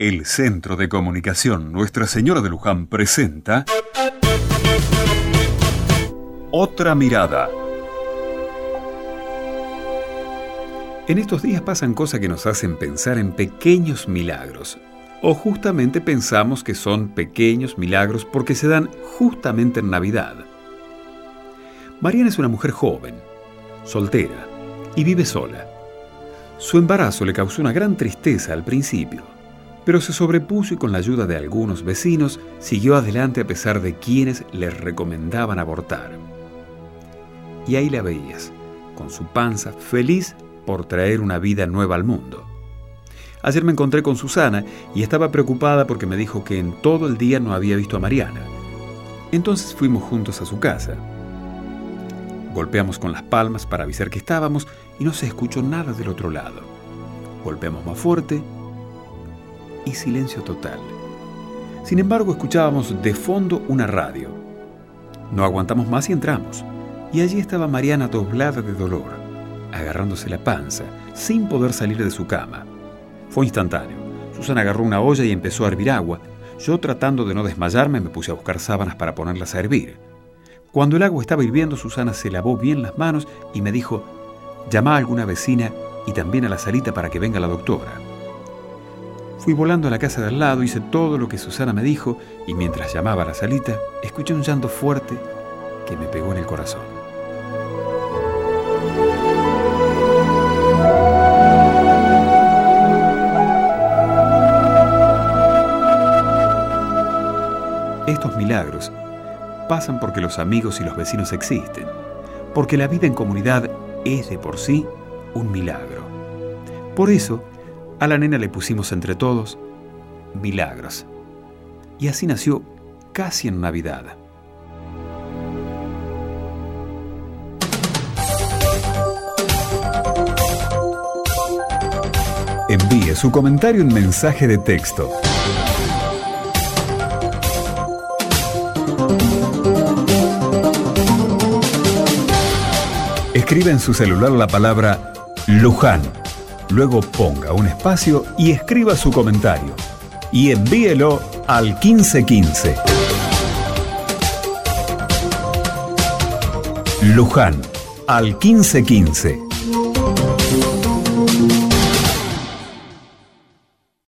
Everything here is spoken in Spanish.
El Centro de Comunicación Nuestra Señora de Luján presenta Otra Mirada. En estos días pasan cosas que nos hacen pensar en pequeños milagros. O justamente pensamos que son pequeños milagros porque se dan justamente en Navidad. Mariana es una mujer joven, soltera, y vive sola. Su embarazo le causó una gran tristeza al principio, pero se sobrepuso y con la ayuda de algunos vecinos siguió adelante a pesar de quienes les recomendaban abortar. Y ahí la veías, con su panza feliz por traer una vida nueva al mundo. Ayer me encontré con Susana y estaba preocupada porque me dijo que en todo el día no había visto a Mariana. Entonces fuimos juntos a su casa. Golpeamos con las palmas para avisar que estábamos y no se escuchó nada del otro lado. Golpeamos más fuerte y silencio total. Sin embargo, escuchábamos de fondo una radio. No aguantamos más y entramos. Y allí estaba Mariana doblada de dolor, agarrándose la panza, sin poder salir de su cama. Fue instantáneo. Susana agarró una olla y empezó a hervir agua. Yo, tratando de no desmayarme, me puse a buscar sábanas para ponerlas a hervir. Cuando el agua estaba hirviendo, Susana se lavó bien las manos y me dijo, llama a alguna vecina y también a la salita para que venga la doctora. Fui volando a la casa de al lado, hice todo lo que Susana me dijo y mientras llamaba a la salita, escuché un llanto fuerte que me pegó en el corazón. Estos milagros pasan porque los amigos y los vecinos existen, porque la vida en comunidad es de por sí un milagro. Por eso, a la nena le pusimos entre todos milagros. Y así nació casi en Navidad. Envíe su comentario en mensaje de texto Escribe en su celular la palabra Luján. Luego ponga un espacio y escriba su comentario. Y envíelo al 1515. Luján, al 1515.